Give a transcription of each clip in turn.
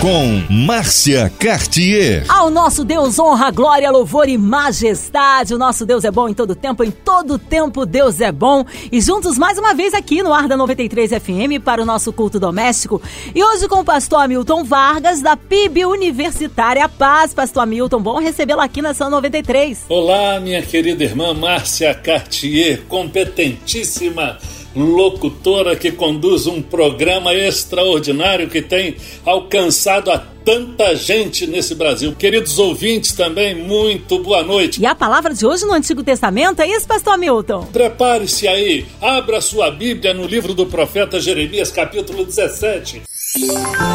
com Márcia Cartier. Ao nosso Deus honra, glória, louvor e majestade. O nosso Deus é bom em todo tempo, em todo tempo Deus é bom. E juntos mais uma vez aqui no Ar da 93 FM para o nosso culto doméstico. E hoje com o pastor Hamilton Vargas da PIB Universitária Paz. Pastor Hamilton, bom recebê-lo aqui na São 93. Olá, minha querida irmã Márcia Cartier, competentíssima locutora que conduz um programa extraordinário que tem alcançado a tanta gente nesse Brasil. Queridos ouvintes também, muito boa noite. E a palavra de hoje no Antigo Testamento é isso, pastor Milton? Prepare-se aí, abra sua Bíblia no livro do profeta Jeremias, capítulo 17.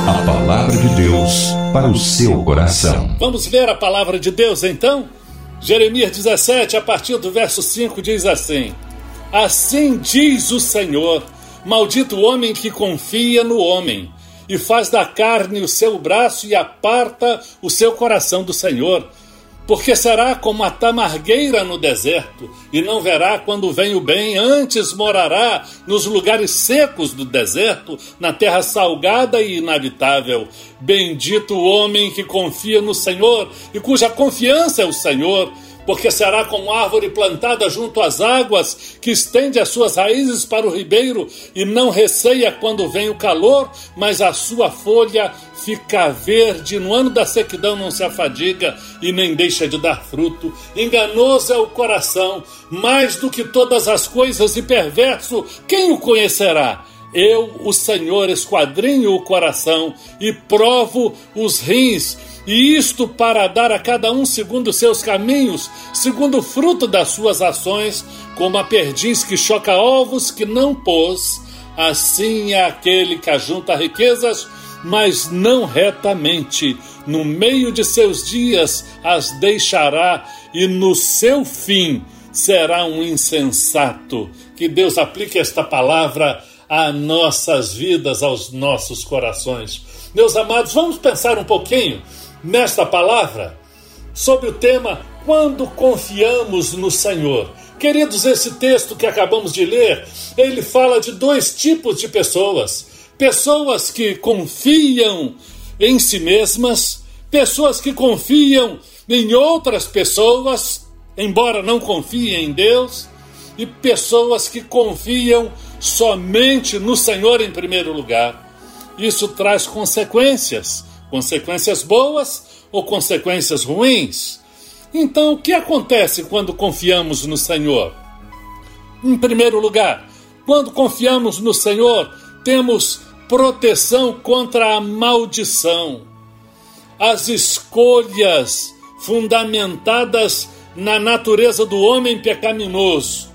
A palavra de Deus para o seu coração. Vamos ver a palavra de Deus então? Jeremias 17, a partir do verso 5, diz assim: Assim diz o Senhor: Maldito o homem que confia no homem, e faz da carne o seu braço e aparta o seu coração do Senhor. Porque será como a tamargueira no deserto, e não verá quando vem o bem, antes morará nos lugares secos do deserto, na terra salgada e inabitável. Bendito o homem que confia no Senhor e cuja confiança é o Senhor porque será como árvore plantada junto às águas, que estende as suas raízes para o ribeiro e não receia quando vem o calor, mas a sua folha fica verde, no ano da sequidão não se afadiga e nem deixa de dar fruto. Enganoso é o coração, mais do que todas as coisas, e perverso, quem o conhecerá? Eu, o Senhor, esquadrinho o coração e provo os rins e isto para dar a cada um segundo seus caminhos, segundo o fruto das suas ações, como a perdiz que choca ovos que não pôs, assim é aquele que ajunta riquezas, mas não retamente. No meio de seus dias as deixará, e no seu fim será um insensato. Que Deus aplique esta palavra a nossas vidas, aos nossos corações. Meus amados, vamos pensar um pouquinho nesta palavra sobre o tema Quando confiamos no Senhor. Queridos, esse texto que acabamos de ler, ele fala de dois tipos de pessoas: pessoas que confiam em si mesmas, pessoas que confiam em outras pessoas, embora não confiem em Deus, e pessoas que confiam somente no Senhor em primeiro lugar. Isso traz consequências consequências boas ou consequências ruins. Então, o que acontece quando confiamos no Senhor? Em primeiro lugar, quando confiamos no Senhor, temos proteção contra a maldição. As escolhas fundamentadas na natureza do homem pecaminoso,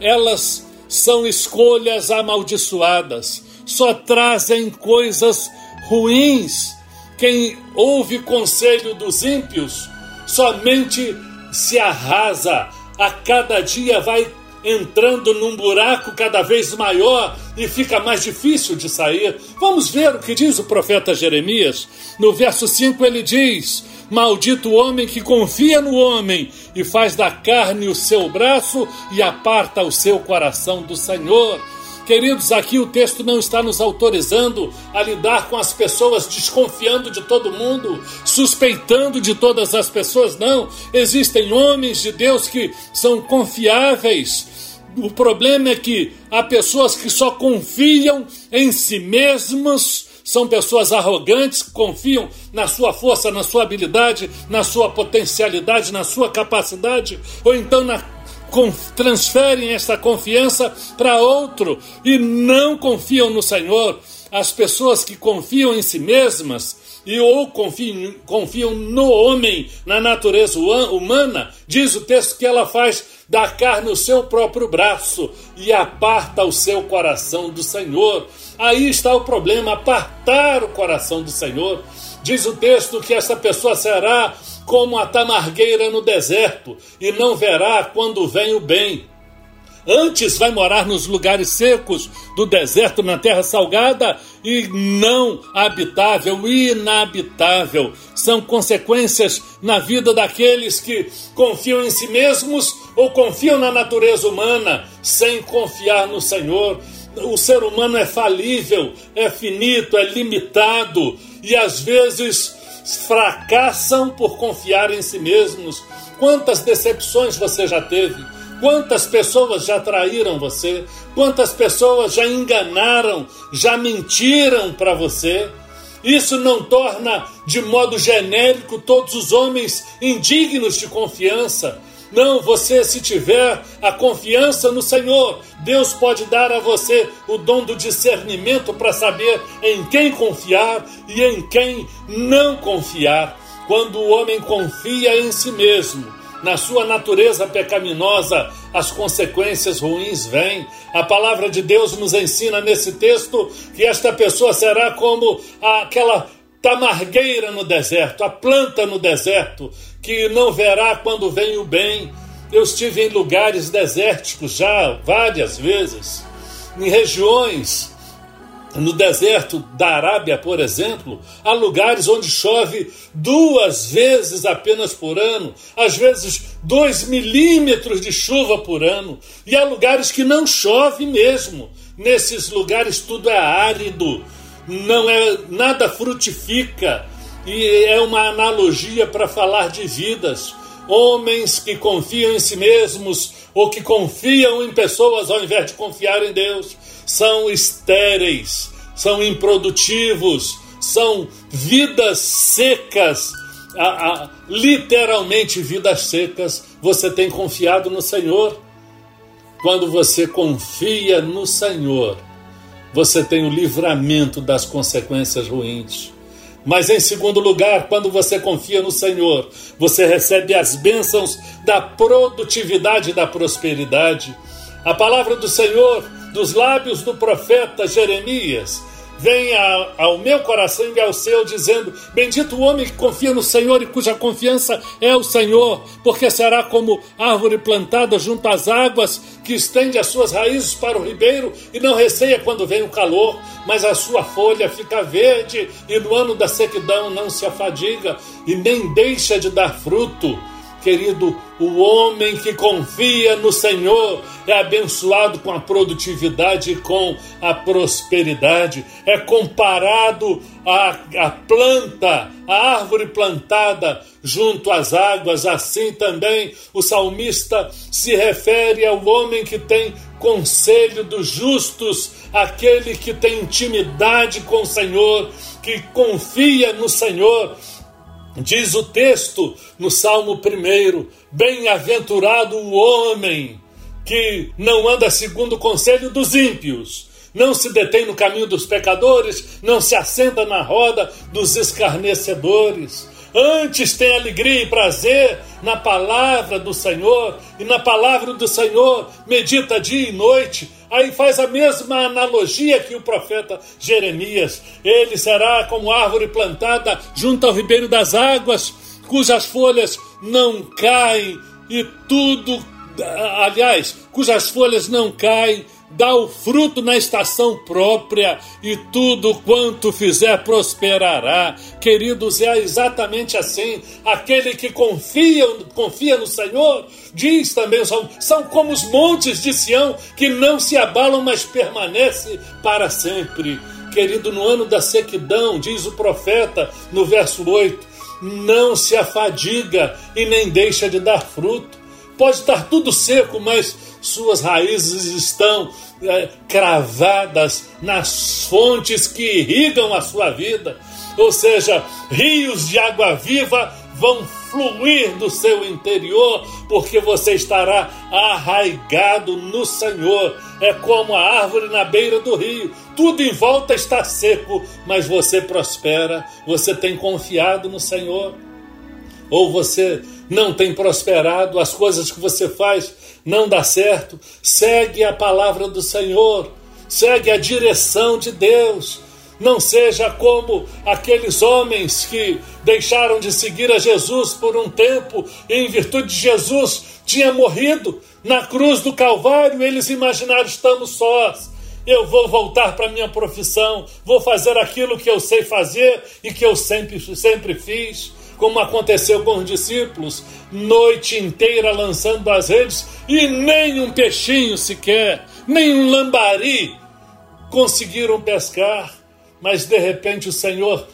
elas são escolhas amaldiçoadas, só trazem coisas ruins. Quem ouve conselho dos ímpios somente se arrasa, a cada dia vai entrando num buraco cada vez maior e fica mais difícil de sair. Vamos ver o que diz o profeta Jeremias. No verso 5 ele diz: Maldito o homem que confia no homem e faz da carne o seu braço e aparta o seu coração do Senhor. Queridos, aqui o texto não está nos autorizando a lidar com as pessoas desconfiando de todo mundo, suspeitando de todas as pessoas, não. Existem homens de Deus que são confiáveis. O problema é que há pessoas que só confiam em si mesmos, são pessoas arrogantes que confiam na sua força, na sua habilidade, na sua potencialidade, na sua capacidade, ou então na transferem essa confiança para outro e não confiam no Senhor. As pessoas que confiam em si mesmas e ou confiam, confiam no homem, na natureza humana, diz o texto que ela faz da carne o seu próprio braço e aparta o seu coração do Senhor. Aí está o problema, apartar o coração do Senhor. Diz o texto que essa pessoa será como a tamargueira no deserto, e não verá quando vem o bem. Antes vai morar nos lugares secos do deserto, na terra salgada e não habitável, inabitável. São consequências na vida daqueles que confiam em si mesmos ou confiam na natureza humana sem confiar no Senhor. O ser humano é falível, é finito, é limitado e às vezes fracassam por confiar em si mesmos. Quantas decepções você já teve? Quantas pessoas já traíram você? Quantas pessoas já enganaram, já mentiram para você? Isso não torna de modo genérico todos os homens indignos de confiança. Não, você, se tiver a confiança no Senhor, Deus pode dar a você o dom do discernimento para saber em quem confiar e em quem não confiar. Quando o homem confia em si mesmo, na sua natureza pecaminosa, as consequências ruins vêm. A palavra de Deus nos ensina nesse texto que esta pessoa será como aquela tamargueira no deserto, a planta no deserto, que não verá quando vem o bem. Eu estive em lugares desérticos já várias vezes, em regiões no deserto da Arábia, por exemplo, há lugares onde chove duas vezes apenas por ano, às vezes dois milímetros de chuva por ano, e há lugares que não chove mesmo. Nesses lugares tudo é árido, não é nada frutifica, e é uma analogia para falar de vidas. Homens que confiam em si mesmos ou que confiam em pessoas ao invés de confiar em Deus são estéreis, são improdutivos, são vidas secas, a, a, literalmente vidas secas. Você tem confiado no Senhor. Quando você confia no Senhor, você tem o livramento das consequências ruins. Mas em segundo lugar, quando você confia no Senhor, você recebe as bênçãos da produtividade e da prosperidade. A palavra do Senhor dos lábios do profeta Jeremias, venha ao meu coração e ao seu, dizendo: Bendito o homem que confia no Senhor e cuja confiança é o Senhor, porque será como árvore plantada junto às águas, que estende as suas raízes para o ribeiro e não receia quando vem o calor, mas a sua folha fica verde e no ano da sequidão não se afadiga e nem deixa de dar fruto. Querido, o homem que confia no Senhor é abençoado com a produtividade e com a prosperidade. É comparado à, à planta, à árvore plantada junto às águas. Assim também o salmista se refere ao homem que tem conselho dos justos, aquele que tem intimidade com o Senhor, que confia no Senhor Diz o texto no Salmo 1: Bem-aventurado o homem que não anda segundo o conselho dos ímpios, não se detém no caminho dos pecadores, não se assenta na roda dos escarnecedores. Antes tem alegria e prazer na palavra do Senhor, e na palavra do Senhor medita dia e noite Aí faz a mesma analogia que o profeta Jeremias. Ele será como árvore plantada junto ao ribeiro das águas, cujas folhas não caem e tudo, aliás, cujas folhas não caem dá o fruto na estação própria e tudo quanto fizer prosperará. Queridos, é exatamente assim. Aquele que confia, confia no Senhor, diz também, são, são como os montes de Sião que não se abalam, mas permanece para sempre. Querido, no ano da sequidão, diz o profeta no verso 8, não se afadiga e nem deixa de dar fruto. Pode estar tudo seco, mas suas raízes estão é, cravadas nas fontes que irrigam a sua vida, ou seja, rios de água viva vão fluir do seu interior, porque você estará arraigado no Senhor. É como a árvore na beira do rio, tudo em volta está seco, mas você prospera, você tem confiado no Senhor. Ou você não tem prosperado, as coisas que você faz não dá certo, segue a palavra do Senhor, segue a direção de Deus. não seja como aqueles homens que deixaram de seguir a Jesus por um tempo e, em virtude de Jesus, tinha morrido na cruz do Calvário. Eles imaginaram: estamos sós. Eu vou voltar para minha profissão, vou fazer aquilo que eu sei fazer e que eu sempre, sempre fiz, como aconteceu com os discípulos, noite inteira lançando as redes e nem um peixinho sequer, nem um lambari conseguiram pescar mas de repente o Senhor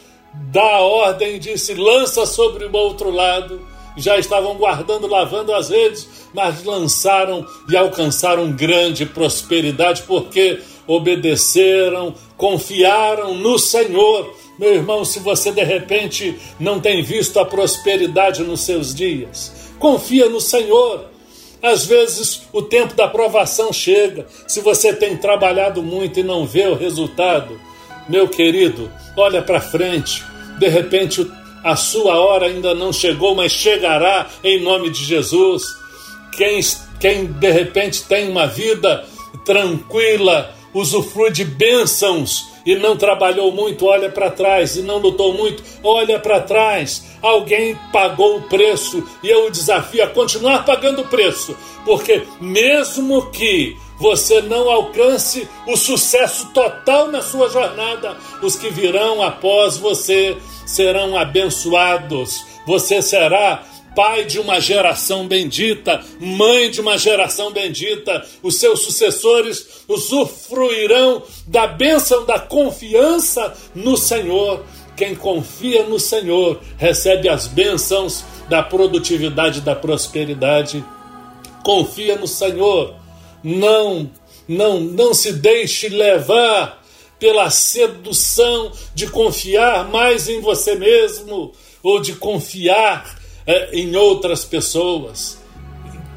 dá a ordem e disse: lança sobre o outro lado. Já estavam guardando, lavando as redes, mas lançaram e alcançaram grande prosperidade porque obedeceram, confiaram no Senhor. Meu irmão, se você de repente não tem visto a prosperidade nos seus dias, confia no Senhor. Às vezes o tempo da provação chega. Se você tem trabalhado muito e não vê o resultado, meu querido, olha para frente. De repente a sua hora ainda não chegou, mas chegará em nome de Jesus. Quem, quem de repente tem uma vida tranquila, usufrui de bênçãos e não trabalhou muito, olha para trás, e não lutou muito, olha para trás. Alguém pagou o preço e eu o desafio a continuar pagando o preço, porque mesmo que você não alcance o sucesso total na sua jornada. Os que virão após você serão abençoados. Você será pai de uma geração bendita, mãe de uma geração bendita. Os seus sucessores usufruirão da bênção da confiança no Senhor. Quem confia no Senhor recebe as bênçãos da produtividade da prosperidade. Confia no Senhor não, não, não se deixe levar pela sedução de confiar mais em você mesmo ou de confiar em outras pessoas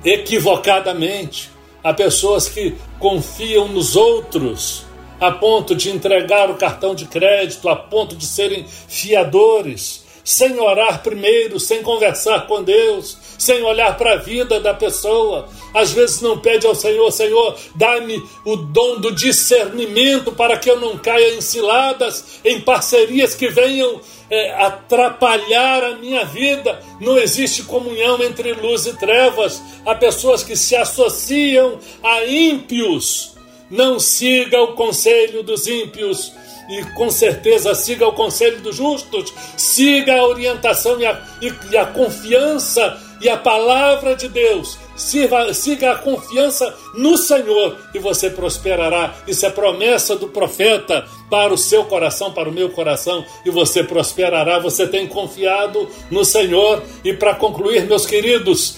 equivocadamente. Há pessoas que confiam nos outros a ponto de entregar o cartão de crédito, a ponto de serem fiadores, sem orar primeiro, sem conversar com Deus, sem olhar para a vida da pessoa. Às vezes não pede ao Senhor, Senhor, dá-me o dom do discernimento para que eu não caia em ciladas, em parcerias que venham é, atrapalhar a minha vida. Não existe comunhão entre luz e trevas. Há pessoas que se associam a ímpios. Não siga o conselho dos ímpios e com certeza siga o conselho dos justos, siga a orientação e a, e, e a confiança e a palavra de Deus. Siga, siga a confiança no Senhor e você prosperará. Isso é promessa do profeta para o seu coração, para o meu coração, e você prosperará. Você tem confiado no Senhor. E para concluir, meus queridos,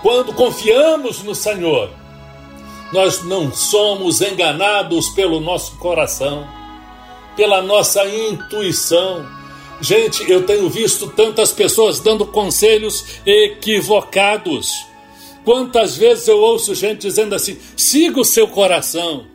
quando confiamos no Senhor, nós não somos enganados pelo nosso coração, pela nossa intuição Gente, eu tenho visto tantas pessoas dando conselhos equivocados. Quantas vezes eu ouço gente dizendo assim: siga o seu coração.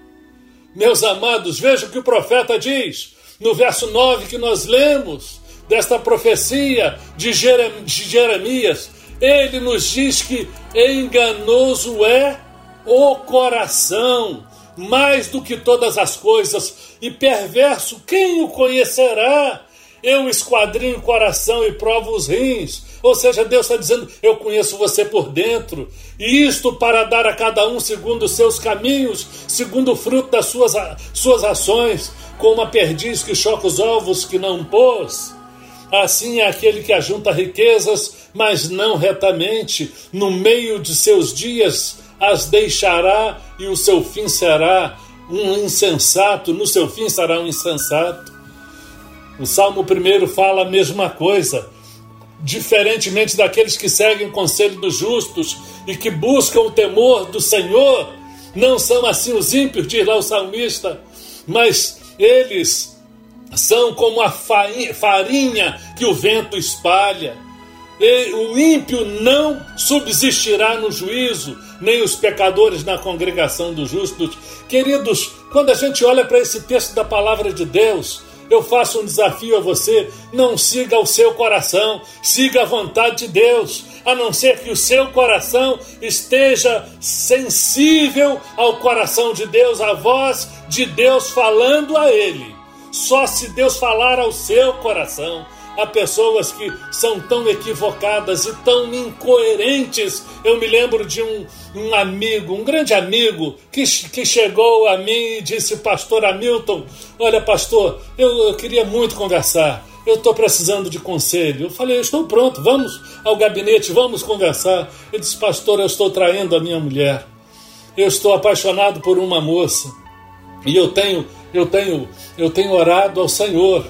Meus amados, veja o que o profeta diz no verso 9 que nós lemos desta profecia de Jeremias. Ele nos diz que enganoso é o coração, mais do que todas as coisas, e perverso, quem o conhecerá? Eu esquadrinho o coração e provo os rins. Ou seja, Deus está dizendo: Eu conheço você por dentro. E isto para dar a cada um segundo os seus caminhos, segundo o fruto das suas, suas ações, como a perdiz que choca os ovos que não pôs. Assim é aquele que ajunta riquezas, mas não retamente, no meio de seus dias as deixará, e o seu fim será um insensato, no seu fim será um insensato. O Salmo 1 fala a mesma coisa. Diferentemente daqueles que seguem o conselho dos justos e que buscam o temor do Senhor, não são assim os ímpios, diz lá o salmista, mas eles são como a farinha que o vento espalha. E o ímpio não subsistirá no juízo, nem os pecadores na congregação dos justos. Queridos, quando a gente olha para esse texto da palavra de Deus, eu faço um desafio a você: não siga o seu coração, siga a vontade de Deus, a não ser que o seu coração esteja sensível ao coração de Deus, à voz de Deus falando a ele. só se Deus falar ao seu coração. Há pessoas que são tão equivocadas e tão incoerentes. Eu me lembro de um, um amigo, um grande amigo, que, que chegou a mim e disse: Pastor Hamilton, olha, pastor, eu, eu queria muito conversar. Eu estou precisando de conselho. Eu falei, eu estou pronto, vamos ao gabinete, vamos conversar. Ele disse, pastor, eu estou traindo a minha mulher. Eu estou apaixonado por uma moça. E eu tenho, eu tenho, eu tenho orado ao Senhor.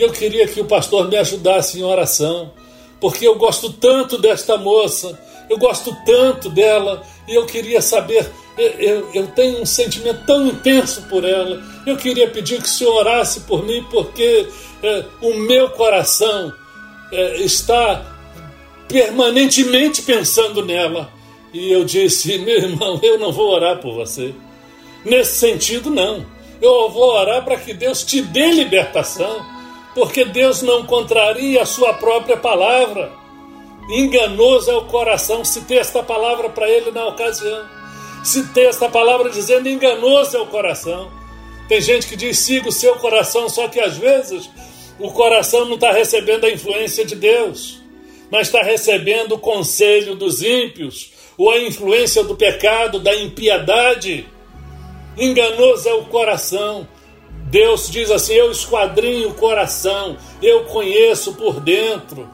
E eu queria que o pastor me ajudasse em oração, porque eu gosto tanto desta moça, eu gosto tanto dela, e eu queria saber, eu, eu tenho um sentimento tão intenso por ela, eu queria pedir que o senhor orasse por mim, porque é, o meu coração é, está permanentemente pensando nela. E eu disse, meu irmão, eu não vou orar por você. Nesse sentido, não. Eu vou orar para que Deus te dê libertação, porque Deus não contraria a sua própria palavra. Enganoso é o coração. Citei esta palavra para ele na ocasião. Citei esta palavra dizendo: enganoso é o coração. Tem gente que diz: siga o seu coração, só que às vezes o coração não está recebendo a influência de Deus, mas está recebendo o conselho dos ímpios, ou a influência do pecado, da impiedade. Enganoso é o coração. Deus diz assim: Eu esquadrinho o coração, eu conheço por dentro.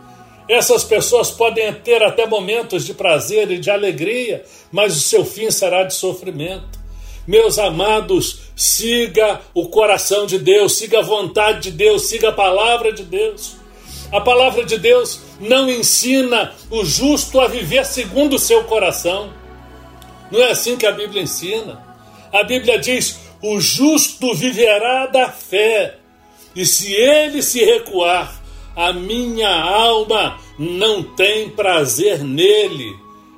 Essas pessoas podem ter até momentos de prazer e de alegria, mas o seu fim será de sofrimento. Meus amados, siga o coração de Deus, siga a vontade de Deus, siga a palavra de Deus. A palavra de Deus não ensina o justo a viver segundo o seu coração. Não é assim que a Bíblia ensina. A Bíblia diz: o justo viverá da fé, e se ele se recuar, a minha alma não tem prazer nele.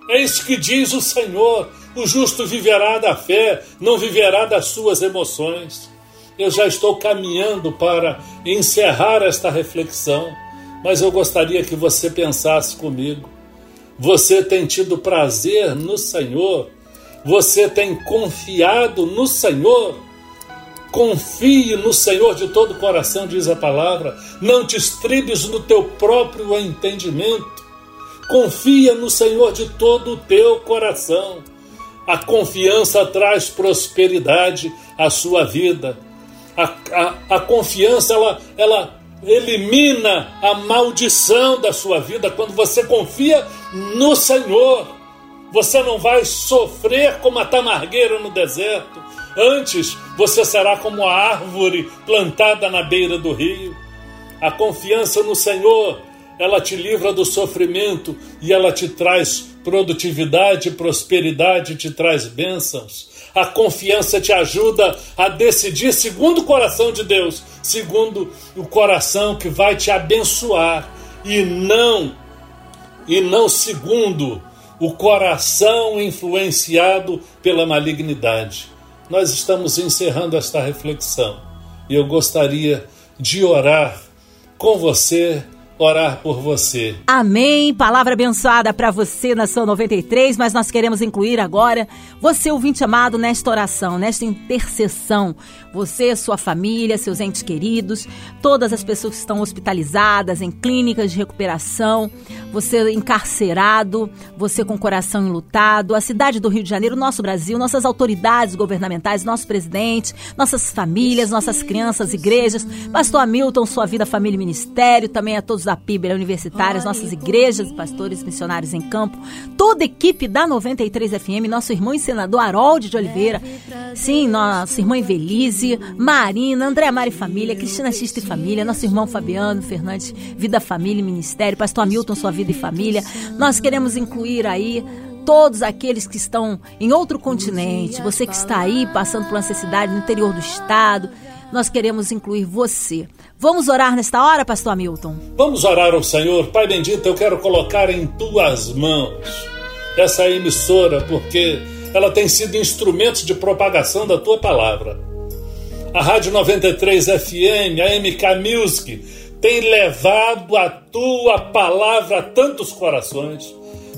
É isso que diz o Senhor. O justo viverá da fé, não viverá das suas emoções. Eu já estou caminhando para encerrar esta reflexão, mas eu gostaria que você pensasse comigo. Você tem tido prazer no Senhor? Você tem confiado no Senhor? Confie no Senhor de todo o coração, diz a palavra. Não te estribes no teu próprio entendimento. Confia no Senhor de todo o teu coração. A confiança traz prosperidade à sua vida. A, a, a confiança ela, ela elimina a maldição da sua vida quando você confia no Senhor. Você não vai sofrer como a tamargueira no deserto. Antes, você será como a árvore plantada na beira do rio. A confiança no Senhor, ela te livra do sofrimento e ela te traz produtividade, prosperidade, te traz bênçãos. A confiança te ajuda a decidir segundo o coração de Deus, segundo o coração que vai te abençoar e não e não segundo o coração influenciado pela malignidade. Nós estamos encerrando esta reflexão e eu gostaria de orar com você orar por você. Amém. Palavra abençoada para você na sua 93, mas nós queremos incluir agora você, ouvinte amado, nesta oração, nesta intercessão. Você, sua família, seus entes queridos, todas as pessoas que estão hospitalizadas em clínicas de recuperação, você encarcerado, você com coração enlutado, a cidade do Rio de Janeiro, nosso Brasil, nossas autoridades governamentais, nosso presidente, nossas famílias, nossas crianças, igrejas, Pastor Hamilton, sua vida, família e ministério, também a todos da PIB universitária, nossas igrejas, pastores missionários em campo, toda a equipe da 93 FM, nosso irmão e senador Harold de Oliveira, sim, nossa irmã Evelise, Marina, André Mari Família, Cristina Xista e Família, nosso irmão Fabiano Fernandes, Vida, Família e Ministério, Pastor Hamilton, sua vida e família. Nós queremos incluir aí todos aqueles que estão em outro continente, você que está aí passando por necessidade no interior do estado, nós queremos incluir você. Vamos orar nesta hora, Pastor Hamilton? Vamos orar ao Senhor. Pai bendito, eu quero colocar em tuas mãos essa emissora, porque ela tem sido instrumento de propagação da tua palavra. A Rádio 93 FM, a MK Music, tem levado a tua palavra a tantos corações.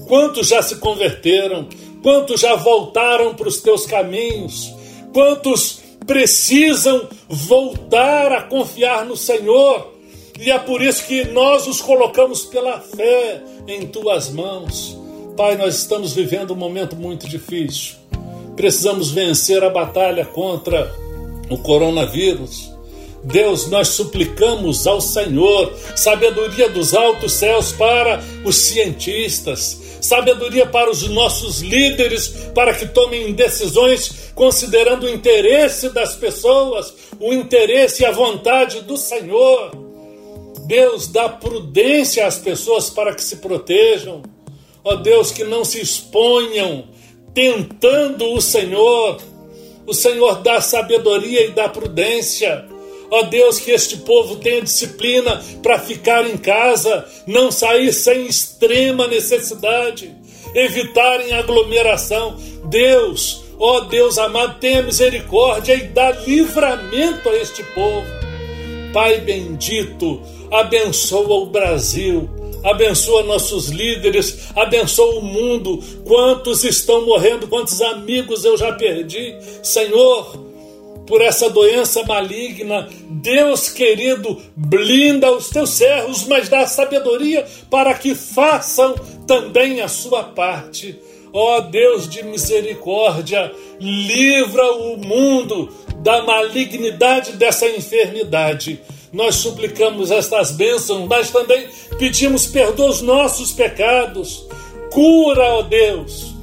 Quantos já se converteram? Quantos já voltaram para os teus caminhos? Quantos precisam voltar a confiar no Senhor. E é por isso que nós os colocamos pela fé em tuas mãos. Pai, nós estamos vivendo um momento muito difícil. Precisamos vencer a batalha contra o coronavírus. Deus, nós suplicamos ao Senhor sabedoria dos altos céus para os cientistas, sabedoria para os nossos líderes, para que tomem decisões considerando o interesse das pessoas, o interesse e a vontade do Senhor. Deus, dá prudência às pessoas para que se protejam. Ó Deus, que não se exponham tentando o Senhor. O Senhor dá sabedoria e dá prudência. Ó Deus, que este povo tenha disciplina para ficar em casa, não sair sem extrema necessidade, evitarem aglomeração. Deus, ó Deus amado, tenha misericórdia e dá livramento a este povo. Pai bendito, abençoa o Brasil abençoa nossos líderes, abençoa o mundo. Quantos estão morrendo, quantos amigos eu já perdi, Senhor por essa doença maligna. Deus querido, blinda os teus servos, mas dá sabedoria para que façam também a sua parte. Ó oh, Deus de misericórdia, livra o mundo da malignidade dessa enfermidade. Nós suplicamos estas bênçãos, mas também pedimos perdão aos nossos pecados. Cura, ó oh Deus,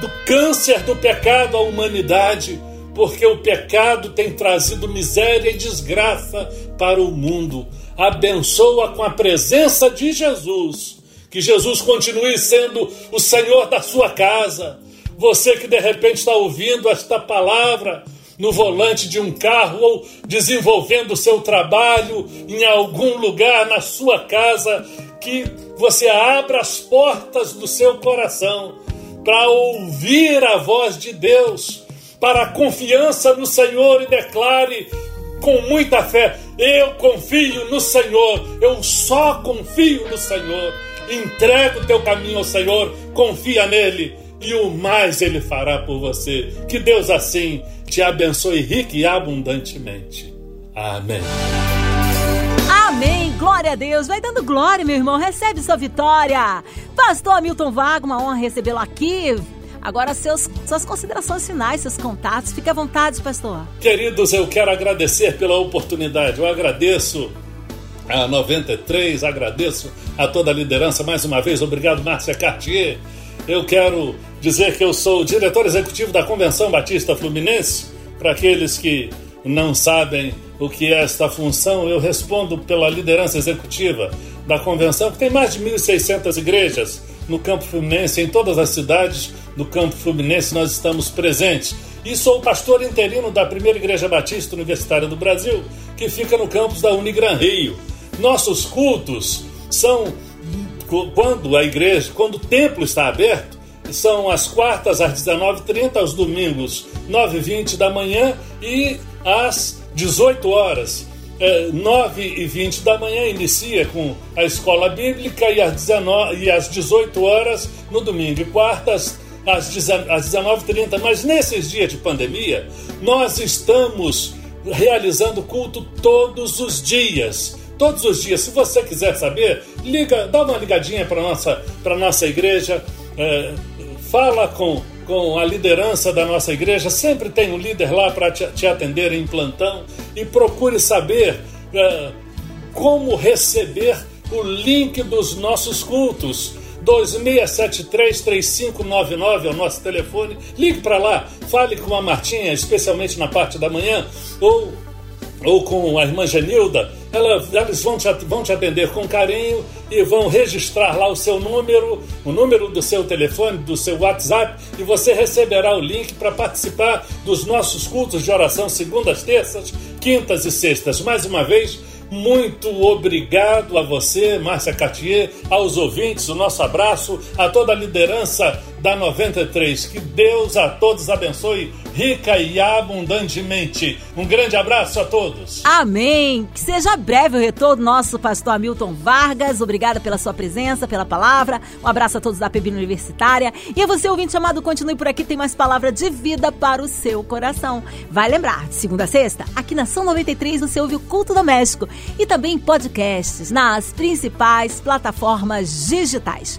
do câncer do pecado à humanidade porque o pecado tem trazido miséria e desgraça para o mundo. Abençoa com a presença de Jesus. Que Jesus continue sendo o Senhor da sua casa. Você que de repente está ouvindo esta palavra no volante de um carro ou desenvolvendo o seu trabalho em algum lugar na sua casa, que você abra as portas do seu coração para ouvir a voz de Deus para a confiança no Senhor e declare com muita fé: Eu confio no Senhor, eu só confio no Senhor. Entrega o teu caminho ao Senhor, confia nele e o mais ele fará por você. Que Deus assim te abençoe rique e abundantemente. Amém. Amém. Glória a Deus. Vai dando glória, meu irmão. Recebe sua vitória. Pastor Hamilton Vago, uma honra recebê-lo aqui. Agora, seus, suas considerações finais, seus contatos, fique à vontade, pastor. Queridos, eu quero agradecer pela oportunidade. Eu agradeço a 93, agradeço a toda a liderança mais uma vez. Obrigado, Márcia Cartier. Eu quero dizer que eu sou o diretor executivo da Convenção Batista Fluminense. Para aqueles que não sabem o que é esta função, eu respondo pela liderança executiva da convenção, que tem mais de 1.600 igrejas no campo fluminense, em todas as cidades do campo fluminense nós estamos presentes. E sou o pastor interino da primeira Igreja Batista Universitária do Brasil, que fica no campus da Unigran Rio. Nossos cultos são quando a igreja, quando o templo está aberto, são as quartas às 19h30, aos domingos 9h20 da manhã e às 18 horas é, 9 e 20 da manhã inicia com a escola bíblica e às, 19, e às 18 horas no domingo. E quartas às 19h30. Mas nesses dias de pandemia, nós estamos realizando culto todos os dias. Todos os dias. Se você quiser saber, liga, dá uma ligadinha para nossa para nossa igreja, é, fala com com a liderança da nossa igreja, sempre tem um líder lá para te, te, atender em plantão. E procure saber uh, como receber o link dos nossos cultos. 2673-3599 é o nosso telefone. Ligue para lá, fale com a Martinha, especialmente na parte da manhã, ou, ou com a irmã Genilda. Ela, eles vão te, vão te atender com carinho e vão registrar lá o seu número, o número do seu telefone, do seu WhatsApp, e você receberá o link para participar dos nossos cultos de oração segundas, terças, quintas e sextas. Mais uma vez, muito obrigado a você, Márcia Cartier, aos ouvintes, o nosso abraço, a toda a liderança da 93. Que Deus a todos abençoe rica e abundantemente. Um grande abraço a todos. Amém. Que seja breve o retorno nosso pastor Hamilton Vargas. Obrigada pela sua presença, pela palavra. Um abraço a todos da PB Universitária. E a você, ouvinte chamado, continue por aqui. Tem mais palavra de vida para o seu coração. Vai lembrar, de segunda a sexta, aqui na São 93 você ouve o Culto Doméstico e também podcasts nas principais plataformas digitais.